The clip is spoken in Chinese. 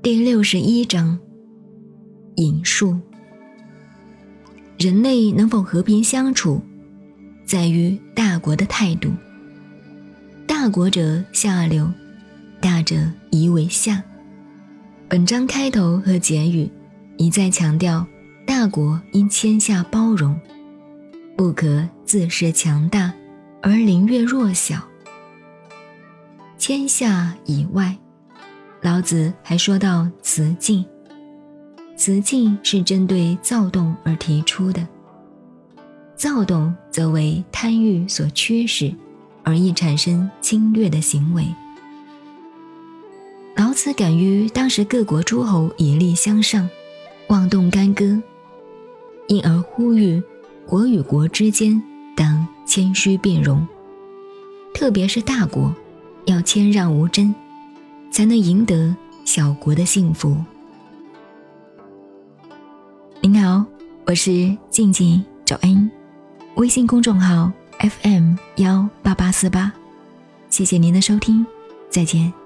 第六十一章：引述。人类能否和平相处，在于大国的态度。大国者下流，大者宜为下。本章开头和结语一再强调，大国应谦下包容，不可自恃强大而凌越弱小。谦下以外。老子还说到辞敬，辞敬是针对躁动而提出的。躁动则为贪欲所驱使，而易产生侵略的行为。老子感于当时各国诸侯以力相上，妄动干戈，因而呼吁国与国之间当谦虚并容，特别是大国要谦让无争。才能赢得小国的幸福。您好，我是静静赵恩，微信公众号 FM 幺八八四八，谢谢您的收听，再见。